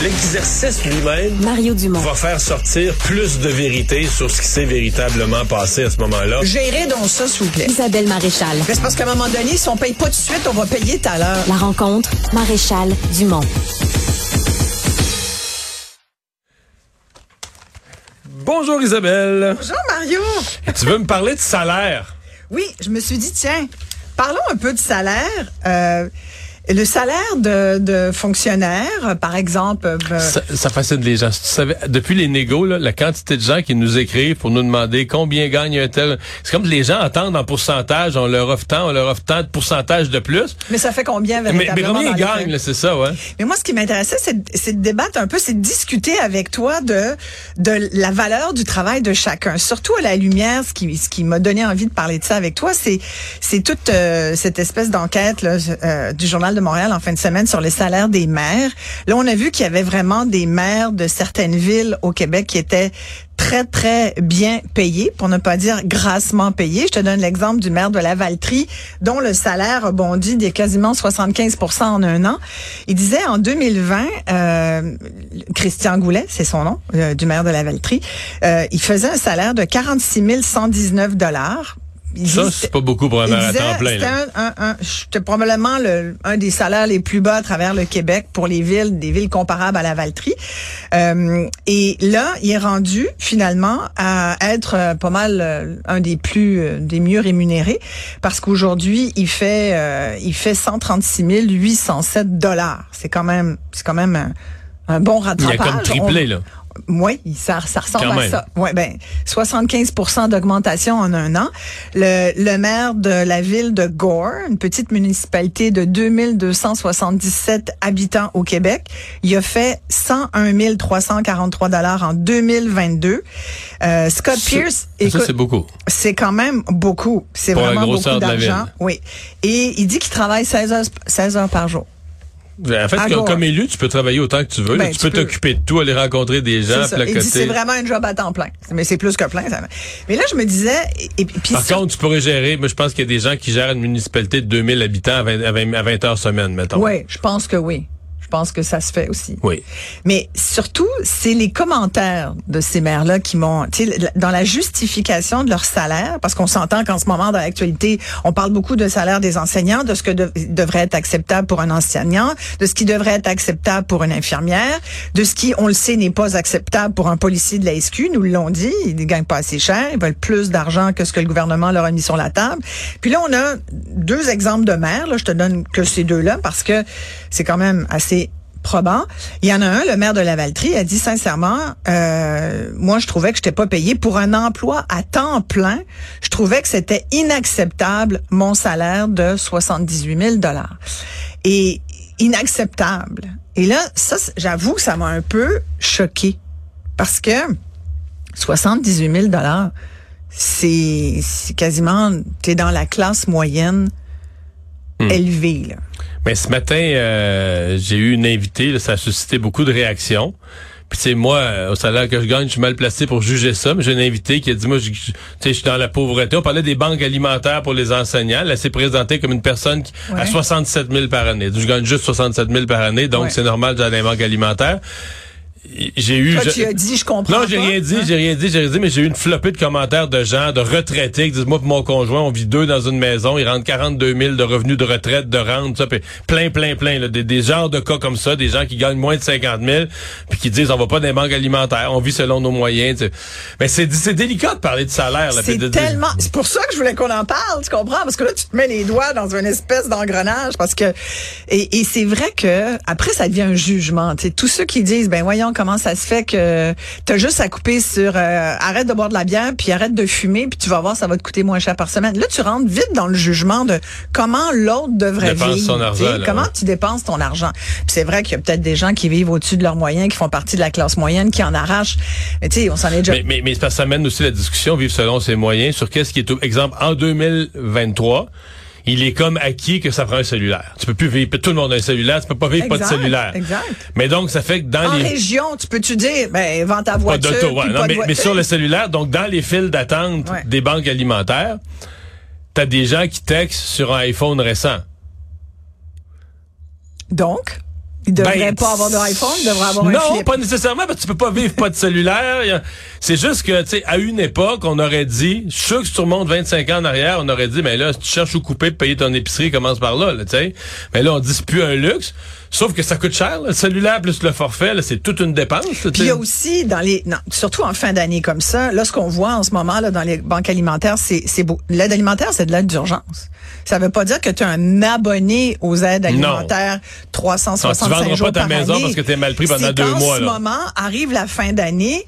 L'exercice lui-même Mario Dumont. va faire sortir plus de vérité sur ce qui s'est véritablement passé à ce moment-là. Gérez donc ça, s'il vous plaît. Isabelle Maréchal. Mais c'est parce qu'à un moment donné, si on paye pas tout de suite, on va payer tout à l'heure. La rencontre, Maréchal Dumont. Bonjour Isabelle. Bonjour, Mario. Tu veux me parler de salaire? Oui, je me suis dit, tiens, parlons un peu de salaire. Euh, le salaire de, de fonctionnaires, par exemple. euh, Ça, ça fascine les gens. Tu savais, depuis les négos, là, la quantité de gens qui nous écrivent pour nous demander combien gagne un tel. C'est comme les gens attendent en pourcentage, on leur offre tant, on leur offre tant de pourcentage de plus. mais ça fait combien Mais, véritablement? mais combien dans ils gagnent, c'est ça, ouais. Mais moi, ce qui m'intéressait, c'est de débattre un peu, c'est de discuter avec toi de de la valeur du travail de chacun. Surtout à la lumière, ce qui ce qui m'a donné envie de parler de ça avec toi, c'est toute euh, cette espèce d'enquête euh, du journal de Montréal en fin de semaine sur les salaires des maires. Là, on a vu qu'il y avait vraiment des maires de certaines villes au Québec qui étaient très, très bien payés, pour ne pas dire grassement payés. Je te donne l'exemple du maire de la Valtrie, dont le salaire a bondi de quasiment 75% en un an. Il disait en 2020, euh, Christian Goulet, c'est son nom, euh, du maire de la Valtrie, euh, il faisait un salaire de 46 119 dollars. Ça, c'est pas beaucoup pour un maire à temps plein. C'était là. un, un, un- c'était probablement le, un des salaires les plus bas à travers le Québec pour les villes, des villes comparables à la Valtrie. Euh, et là, il est rendu finalement à être euh, pas mal euh, un des plus, euh, des mieux rémunérés parce qu'aujourd'hui, il fait, euh, il fait 136 807 dollars. C'est quand même, c'est quand même un, un bon Il a rattrapage. comme triplé, On- là. Oui, ça, ça ressemble Quand à même. ça. Ouais, ben 75% d'augmentation en un an. Le, le maire de la ville de Gore, une petite municipalité de 2277 habitants au Québec, il a fait 101 343 dollars en 2022. Euh, Scott Ça- Pierce, Ça, écoute, c'est beaucoup. c'est quand même beaucoup. C'est vraiment beaucoup d'argent. Oui. Et il dit qu'il travaille 16 heures, 16 heures par jour. En fait, comme, élu, tu peux travailler autant que tu veux. Ben, tu tu peux t'occuper de tout, aller rencontrer des gens, C'est placoter. vraiment un job à temps plein. Mais c'est plus que plein. Ça. Mais là, je me disais, et, et puis Par sur- contre, tu pourrais gérer, moi je pense qu'il y a des gens qui gèrent une municipalité de 2000 habitants à 20, à 20 à 20 heures semaine, mettons. Oui, je pense que oui. Je pense que ça se fait aussi. Oui. Mais surtout, c'est les commentaires de ces maires-là qui m'ont, tu sais, dans la justification de leur salaire, parce qu'on s'entend qu'en ce moment, dans l'actualité, on parle beaucoup de salaire des enseignants, de ce que de- devrait être acceptable pour un enseignant, de ce qui devrait être acceptable pour une infirmière, de ce qui, on le sait, n'est pas acceptable pour un policier de la SQ. Nous l'ont dit, ils ne gagnent pas assez cher, ils veulent plus d'argent que ce que le gouvernement leur a mis sur la table. Puis là, on a deux exemples de maires. Là, je te donne que ces deux-là parce que c'est quand même assez probant. Il y en a un, le maire de la Valtrie, a dit sincèrement, euh, moi je trouvais que je n'étais pas payé pour un emploi à temps plein. Je trouvais que c'était inacceptable mon salaire de 78 000 dollars. Et inacceptable. Et là, ça, j'avoue que ça m'a un peu choqué parce que 78 000 dollars, c'est c'est quasiment, t'es dans la classe moyenne élevée là. Mais ce matin, euh, j'ai eu une invitée, là, ça a suscité beaucoup de réactions. Puis c'est moi, euh, au salaire que je gagne, je suis mal placé pour juger ça, mais j'ai une invitée qui a dit, moi, je, je- tu sais, je suis dans la pauvreté. On parlait des banques alimentaires pour les enseignants. Elle s'est présentée comme une personne qui Ouais. a 67 000 par année. Je gagne juste 67 000 par année, donc Ouais. c'est normal dans les banques alimentaires. J'ai eu... Toi, je- tu as dit, je comprends Non, j'ai rien dit, hein? j'ai rien dit, j'ai rien dit, mais j'ai eu une flopée de commentaires de gens, de retraités qui disent, moi, pour mon conjoint, on vit deux dans une maison, il rentre 42 000 de revenus de retraite, de rente, ça, puis plein, plein, plein, là, des, des genres de cas comme ça, des gens qui gagnent moins de 50 000, puis qui disent, on va pas dans les banques alimentaires, on vit selon nos moyens. Mais c'est, c'est délicat de parler de salaire, là. C'est tellement. C'est pour ça que je voulais qu'on en parle, tu comprends? Parce que là, tu te mets les doigts dans une espèce d'engrenage. Parce que. Et, et c'est vrai que après, ça devient un jugement. Tu sais, tous ceux qui disent, ben voyons comment ça se fait que t'as juste à couper sur euh, arrête de boire de la bière, puis arrête de fumer, puis tu vas voir, ça va te coûter moins cher par semaine. Là, tu rentres vite dans le jugement de comment l'autre devrait Dépense vivre. son argent, tu sais, là, comment ouais. tu dépenses ton argent? Puis c'est vrai qu'il y a peut-être des gens qui vivent au-dessus de leurs moyens, qui font partie de la classe moyenne, qui en arrachent. Mais tu sais, on s'en est déjà Mais, mais, mais ça mène aussi la discussion, vivre selon ses moyens, sur qu'est-ce qui est, exemple, en 2023, il est comme acquis que ça prend un cellulaire. Tu peux plus vivre, tout le monde a un cellulaire, tu peux pas vivre pas de cellulaire. exact. Mais donc, ça fait que dans En les... région, tu peux-tu dire, ben, vends ta Pas voiture. d'auto, ouais. Non, pas de mais, sur le cellulaire, donc dans les files d'attente Ouais. des banques alimentaires, t'as des gens qui textent sur un iPhone récent. Donc, Ils devraient Ben, pas avoir d'iPhone, ils devraient avoir un Non, pas nécessairement, parce que tu peux pas vivre pas de cellulaire. Il C'est juste que, tu sais, à une époque, on aurait dit, je suis sûr que si tu remontes 25 ans en arrière, on aurait dit, mais là, si tu cherches où couper payer ton épicerie, commence par là, là tu sais. Mais là, on dit, c'est plus un luxe. Sauf que ça coûte cher, là. le cellulaire plus le forfait, c'est toute une dépense. Puis il y a aussi dans les non, surtout en fin d'année comme ça, là ce qu'on voit en ce moment là dans les banques alimentaires, c'est c'est beau. L'aide alimentaire, c'est de l'aide d'urgence. Ça veut pas dire que tu es un abonné aux aides alimentaires 365 Non, tu vendras jours pas ta maison année. parce que t'es mal pris pendant deux mois, ce là. moment arrive la fin d'année,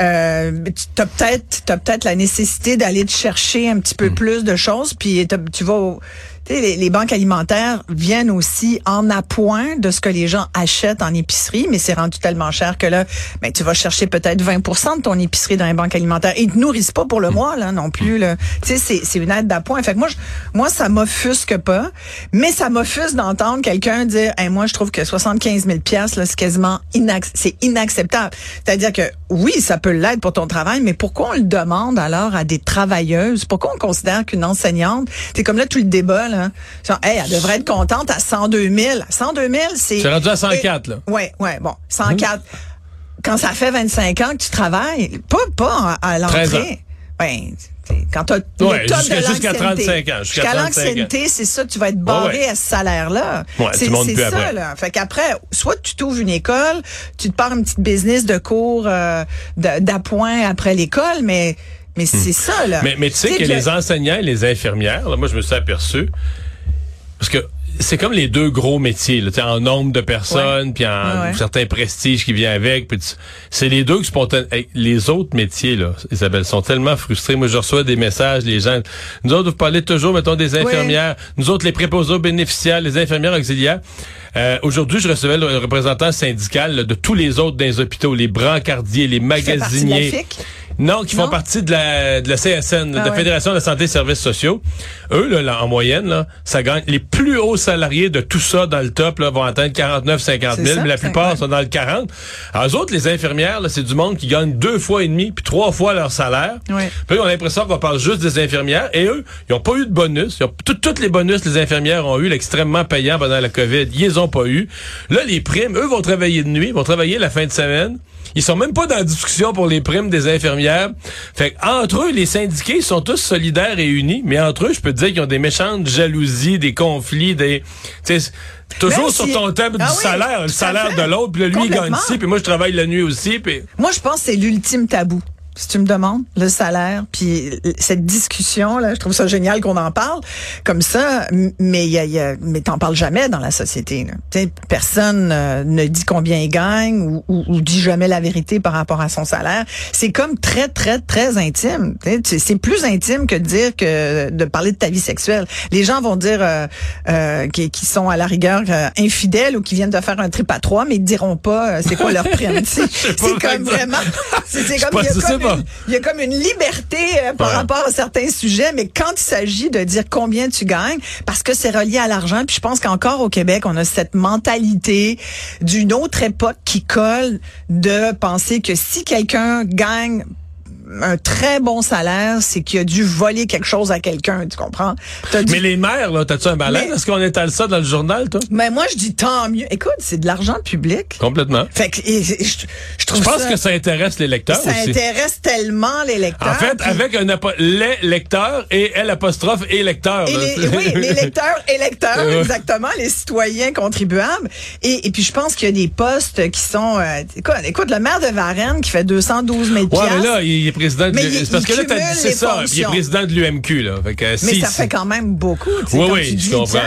euh, tu as peut-être t'as peut-être la nécessité d'aller te chercher un petit peu Hmm. plus de choses puis tu vas tu les, les banques alimentaires viennent aussi en appoint de ce que les gens achètent en épicerie, mais c'est rendu tellement cher que là, ben, tu vas chercher peut-être 20% de ton épicerie dans les banques alimentaires. Ils te nourrissent pas pour le mois, là, non plus. Là. Tu sais, c'est, une aide d'appoint. Fait que moi, je, moi, ça m'offusque pas, mais ça m'offusque d'entendre quelqu'un dire, Hey, moi, je trouve que 75 000 pièces là, c'est quasiment inac- c'est inacceptable. C'est-à-dire que, oui, ça peut l'être pour ton travail, mais pourquoi on le demande alors à des travailleuses? Pourquoi on considère qu'une enseignante, c'est comme là tout le débat, là, genre, hey, elle devrait être contente à 102 000. 102 000, c'est... C'est rendu à 104, là. Ouais, ouais, bon, 104. Quand ça fait 25 ans que tu travailles, pas, pas à, à 13 ans. l'entrée. Ben, quand tu as Ouais, jusqu'à- jusqu'à 35 ans, jusqu'à Jusqu'à 35 ans. l'ancienneté, c'est ça, tu vas être barré Ouais, ouais. à ce salaire-là. C'est ça, après. là. Fait qu'après, soit tu t'ouvres une école, tu te pars une petite business de cours euh, d'appoint après l'école, mais mais c'est ça, là. Hmm. Mais, mais tu sais que les le- enseignants et les infirmières, là, moi, je me suis aperçu, parce que c'est comme les deux gros métiers, là, tu sais, en nombre de personnes, puis en Ouais, ouais. certains prestiges qui vient avec. C'est les deux qui spontanément. Hey, les autres métiers, là, Isabelle, sont tellement frustrés. Moi, je reçois des messages, les gens. Nous autres, vous parlez toujours, mettons, des infirmières. Nous autres, les préposés aux bénéficiaires, les infirmières auxiliaires. Euh, Aujourd'hui, je recevais le représentant syndical là, de tous les autres dans les hôpitaux, les brancardiers, les magasiniers. Non, qui font partie de la, de la CSN, de Ah la ouais. Fédération de la Santé et Services sociaux. Eux, là, là, en moyenne, là, ça gagne. Les plus hauts salariés de tout ça dans le top là, vont atteindre 49, 50 C'est 000, ça, mais la plupart sont dans le 40. Alors, eux autres, les infirmières, là, c'est du monde qui gagne deux fois et demi, puis trois fois leur salaire. Ouais. Puis on a l'impression qu'on parle juste des infirmières. Et eux, ils n'ont pas eu de bonus. Ils ont, tout- tous les bonus que les infirmières ont eu, l'extrêmement payant pendant la COVID, ils les ont pas eu. Là, les primes, eux vont travailler de nuit, vont travailler la fin de semaine. Ils sont même pas dans la discussion pour les primes des infirmières. Fait que, entre eux, les syndiqués ils sont tous solidaires et unis, mais entre eux, je peux te dire qu'ils ont des méchantes jalousies, des conflits, des... Toujours sur ton thème Ah du oui, salaire, le salaire de l'autre, puis là, lui, il gagne ici, puis moi, je travaille la nuit aussi, puis... Moi, je pense que c'est l'ultime tabou. Si tu me demandes le salaire, puis cette discussion là, je trouve ça génial qu'on en parle comme ça, mais il y a, y a- mais t'en parles jamais dans la société. là. Personne euh, ne dit combien il gagne ou, ou- ou dit jamais la vérité par rapport à son salaire. C'est comme très très très intime. C'est plus intime que de dire que de parler de ta vie sexuelle. Les gens vont dire euh, euh, qui, qui sont à la rigueur euh, infidèles ou qui viennent de faire un trip à trois, mais ils diront pas euh, c'est quoi leur prime. C'est comme vraiment, c'est comme, pas, une, il y a comme une liberté euh, par Ouais. rapport à certains sujets, mais quand il s'agit de dire combien tu gagnes, parce que c'est relié à l'argent, puis je pense qu'encore au Québec, on a cette mentalité d'une autre époque qui colle de penser que si quelqu'un gagne un très bon salaire, c'est qu'il a dû voler quelque chose à quelqu'un, tu comprends? Mais les mères, là, t'as-tu un malaise? Mais- Est-ce qu'on étale ça dans le journal, toi? mais moi, je dis tant mieux. Écoute, c'est de l'argent public. Complètement. Fait que et- et je, je trouve Je pense ça, que ça intéresse les lecteurs ça aussi. intéresse tellement les lecteurs. En fait, puis- avec un les lecteurs et L apostrophe et lecteurs. Et les, oui, les lecteurs électeurs, Ouais. exactement, les citoyens contribuables. Et, et puis, je pense qu'il y a des postes qui sont... euh, écoute, écoute, le maire de Varennes qui fait 212 000 Ouais, mais là, il est président de c'est parce que il là, t'as cumule dit c'est les ça. Il est président de l'UMQ, là. Fait que, mais si- ça fait quand même beaucoup. Oui, comme oui, tu je comprends.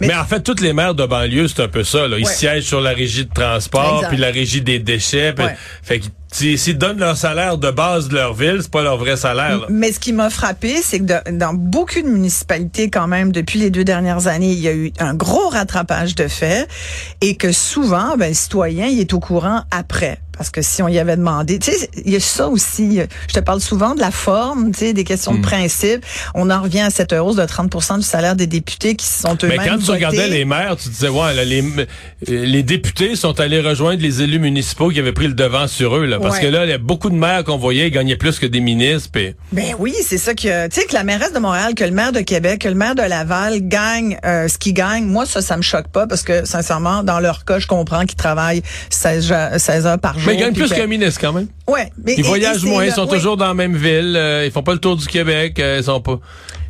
Mais, Mais, en fait, toutes les maires de banlieue, c'est un peu ça. Là. Ils Ouais. siègent sur la régie de transport, puis la régie des déchets. puis- Ouais. Fait que s'ils s'ils donnent leur salaire de base de leur ville, c'est pas leur vrai salaire. là. mais ce qui m'a frappé, c'est que de- dans beaucoup de municipalités, quand même, depuis les deux dernières années, il y a eu un gros rattrapage de faits et que souvent, ben, le citoyen, il est au courant après. Parce que si on y avait demandé, tu sais, il y a ça aussi. Je te parle souvent de la forme, tu sais, des questions de principe. On en revient à cette hausse de 30% du salaire des députés qui sont eux-mêmes Mais quand tu regardais les maires, tu disais, ouais, là, les, les députés sont allés rejoindre les élus municipaux qui avaient pris le devant sur eux, là. Parce que là, il y a beaucoup de maires qu'on voyait, ils gagnaient plus que des ministres. Pis... Ben oui, c'est ça que, tu sais, que la mairesse de Montréal, que le maire de Québec, que le maire de Laval gagne euh, ce qu'ils gagnent. Moi, ça, ça me choque pas parce que, sincèrement, dans leur cas, je comprends qu'ils travaillent 16, 16 heures par jour. Mais ils gagnent plus qu'un ministre, quand même. Ouais. Mais, ils voyagent moins, ils sont toujours dans la même ville, euh, ils font pas le tour du Québec, euh, ils sont pas...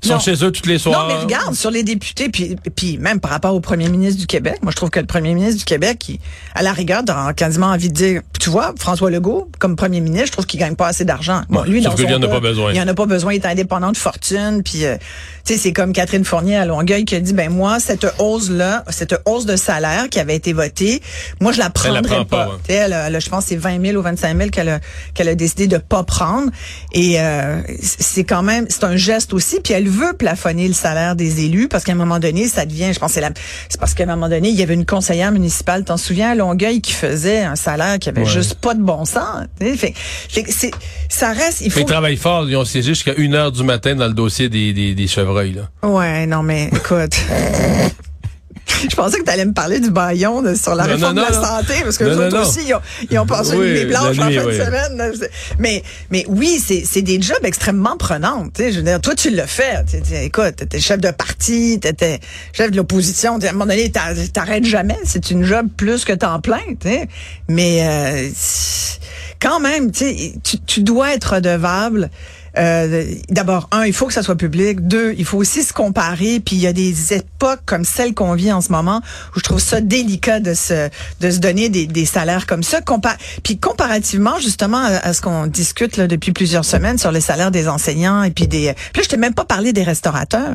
Ils sont chez eux tous les soirs. Non, mais regarde, sur les députés, puis, puis même par rapport au premier ministre du Québec, moi je trouve que le premier ministre du Québec, il, à la rigueur, a quasiment envie de dire, tu vois, François Legault, comme premier ministre, je trouve qu'il gagne pas assez d'argent. Bon, lui, dans il en a pas besoin. Il en a pas besoin, il est indépendant de fortune, puis euh, tu sais, c'est comme Catherine Fournier à Longueuil qui a dit, ben moi, cette hausse-là, cette hausse de salaire qui avait été votée, moi je la prendrais elle la prend pas. pas elle, je pense c'est 20 000 ou 25 000 qu'elle a, qu'elle a décidé de pas prendre, et euh, c'est quand même, c'est un geste aussi, puis elle veut plafonner le salaire des élus parce qu'à un moment donné, ça devient, je pense, c'est, c'est parce qu'à un moment donné, il y avait une conseillère municipale, t'en souviens, à Longueuil, qui faisait un salaire qui avait juste pas de bon sens. Fait, c'est, ça reste, il faut. Ils travaillent fort, ils ont siégé jusqu'à une heure du matin dans le dossier des, des, des chevreuils, là. Ouais, non, mais écoute. Je pensais que tu allais me parler du baillon sur la réforme de la santé, parce que les autres aussi, ils ont, ils ont passé une nuit blanche en fin de semaine. Mais, mais oui, c'est des jobs extrêmement prenants. Je veux dire, toi, tu l'as fait. écoute, t'étais chef de parti, t'étais chef de l'opposition. À un moment donné, t'arrêtes jamais. C'est une job plus que temps plein. Mais euh, quand même, tu, tu dois être redevable euh, d'abord, un, il faut que ça soit public. Deux, il faut aussi se comparer. Puis il y a des époques comme celle qu'on vit en ce moment où je trouve ça délicat de se de se donner des, des salaires comme ça. Compa puis comparativement justement à, ce qu'on discute là, depuis plusieurs semaines sur les salaires des enseignants et puis des. Puis là, je t'ai même pas parlé des restaurateurs.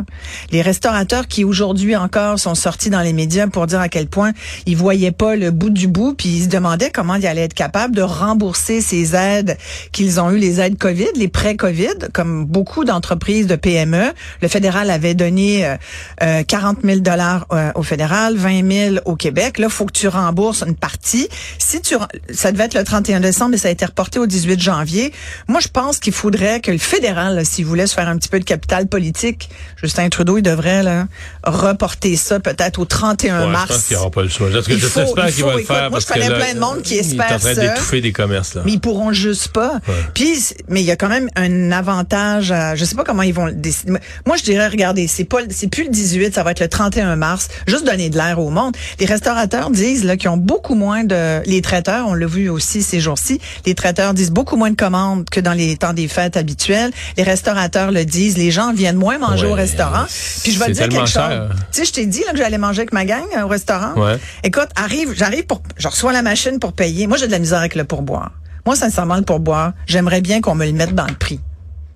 Les restaurateurs qui aujourd'hui encore sont sortis dans les médias pour dire à quel point ils voyaient pas le bout du bout, puis ils se demandaient comment ils allaient être capables de rembourser ces aides qu'ils ont eu, les aides Covid, les prêts Covid comme beaucoup d'entreprises de PME. Le fédéral avait donné euh, 40 000 dollars euh, au fédéral, 20 000 au Québec. Là, faut que tu rembourses une partie. Si tu, ça devait être le 31 décembre, mais ça a été reporté au 18 janvier. Moi, je pense qu'il faudrait que le fédéral, s'il voulait se faire un petit peu de capital politique, Justin Trudeau, il devrait là, reporter ça peut-être au 31 ouais, mars. Je pense qu'il n'y aura pas le choix. Parce que j'espère qu'il va le faire. Moi, je connais plein de monde qui espère ça. Il est en train d'étouffer des commerces. Là. Mais ils pourront juste pas. Puis, mais il y a quand même un avantage. À, je sais pas comment ils vont le décider. Moi, je dirais, regardez, c'est pas, c'est plus le 18, ça va être le 31 mars. Juste donner de l'air au monde. Les restaurateurs disent là qu'ils ont beaucoup moins de. Les traiteurs, on l'a vu aussi ces jours-ci. Les traiteurs disent beaucoup moins de commandes que dans les temps des fêtes habituels. Les restaurateurs le disent. Les gens viennent moins manger ouais, au restaurant. Puis je vais te dire quelque cher. chose. Tu sais, je t'ai dit là que j'allais manger avec ma gang au restaurant. Ouais. Écoute, arrive, j'arrive pour, je reçois la machine pour payer. Moi, j'ai de la misère avec le pourboire. Moi, sincèrement, le pourboire, j'aimerais bien qu'on me le mette dans le prix.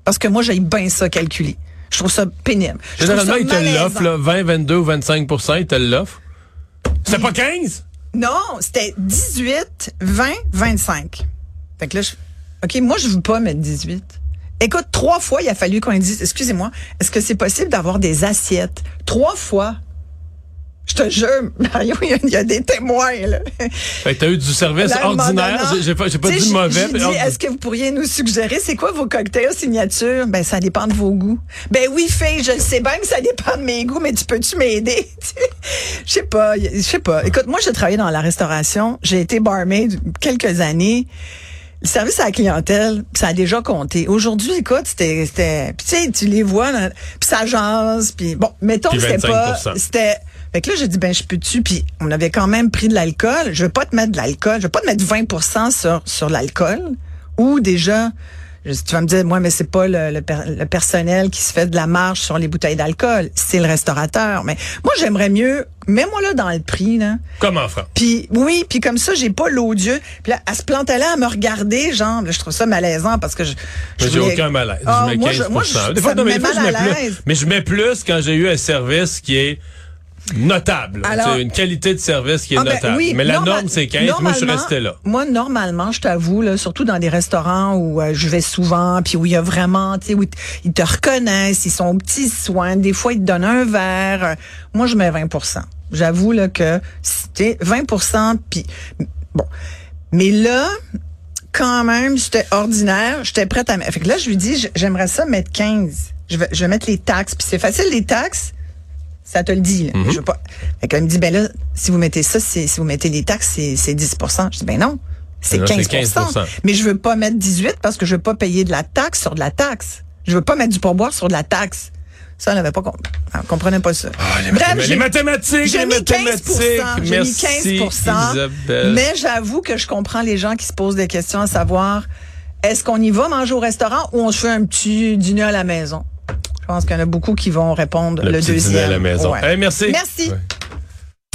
Parce que moi, j'ai bien ça calculé. Je trouve ça pénible. Généralement, ils te l'offrent, là, 20, 22 ou 25% ils te l'offrent. C'était pas 15? Non, c'était 18, 20, 25. Fait que là, je, OK, moi, je veux pas mettre 18. Écoute, trois fois, il a fallu qu'on dit, excusez-moi, est-ce que c'est possible d'avoir des assiettes? Trois fois. Je te jure, Mario, il y, a des témoins, là. Fait que t'as eu du service Là, ordinaire. J'ai pas, pas dit mauvais. est-ce que vous pourriez nous suggérer, c'est quoi vos cocktails signature? Ben, ça dépend de vos goûts. Ben oui, fille, je le sais bien que ça dépend de mes goûts, mais tu peux-tu m'aider? Je sais pas, je sais pas. Écoute, moi, j'ai travaillé dans la restauration. J'ai été barmaid quelques années. Le service à la clientèle, ça a déjà compté. Aujourd'hui, écoute, c'était, tu sais, tu les vois, puis ça jase, puis bon, mettons que c'était pas, 25%. c'était, fait que là, j'ai dit, ben, je peux-tu, puis on avait quand même pris de l'alcool. Je veux pas te mettre de l'alcool, je veux pas te mettre 20 sur, sur l'alcool, ou déjà, je- tu vas me dire, moi, mais c'est pas le, le per- le personnel qui se fait de la marge sur les bouteilles d'alcool, c'est le restaurateur. Mais moi, j'aimerais mieux, mets-moi là dans le prix, là. Comme en France. Puis oui, puis comme ça, j'ai pas l'odieux. Puis là, elle se plantait là à me regarder, genre, là, je trouve ça malaisant parce que je. je J'ai voulais- aucun malaise. Ah, je mets moi, 15 je- moi, je- Des fois, non, me mais met des fois, mal je à mets plus. l'aise. Mais je mets plus quand j'ai eu un service qui est notable. Alors- C'est une qualité de service qui est Ah, ben notable. oui, mais la norme, c'est 15. Moi, je suis resté là. Moi, normalement, je t'avoue, là, surtout dans des restaurants où euh, je vais souvent, puis où il y a vraiment, tu sais, où ils te reconnaissent, ils sont aux petits soins, des fois ils te donnent un verre. Moi, je mets 20% J'avoue là que c'était 20% puis bon. Mais là, quand même, c'était ordinaire. J'étais prête à mettre. Fait que là, je lui dis, j'aimerais ça mettre 15. Je vais, je vais mettre les taxes. Puis c'est facile, les taxes. Ça te le dit. là. Mm-hmm. Je veux pas. Fait qu'elle me dit, ben là, si vous mettez ça, c'est, si vous mettez les taxes, c'est, c'est 10% Je dis, ben non. C'est Non, 15, c'est 15%. Mais je veux pas mettre 18 parce que je veux pas payer de la taxe sur de la taxe. Je veux pas mettre du pourboire sur de la taxe. Ça, elle n'avait pas compris. Elle comprenait pas ça. Ah, les, Bref, j'ai- les mathématiques, j'ai les mis 15 mathématiques. J'ai mis Merci, 15 Isabelle. Mais j'avoue que je comprends les gens qui se posent des questions à savoir est-ce qu'on y va manger au restaurant ou on se fait un petit dîner à la maison? Je pense qu'il y en a beaucoup qui vont répondre le, deuxième. à la maison. Ouais. Hey, merci. Merci. Ouais.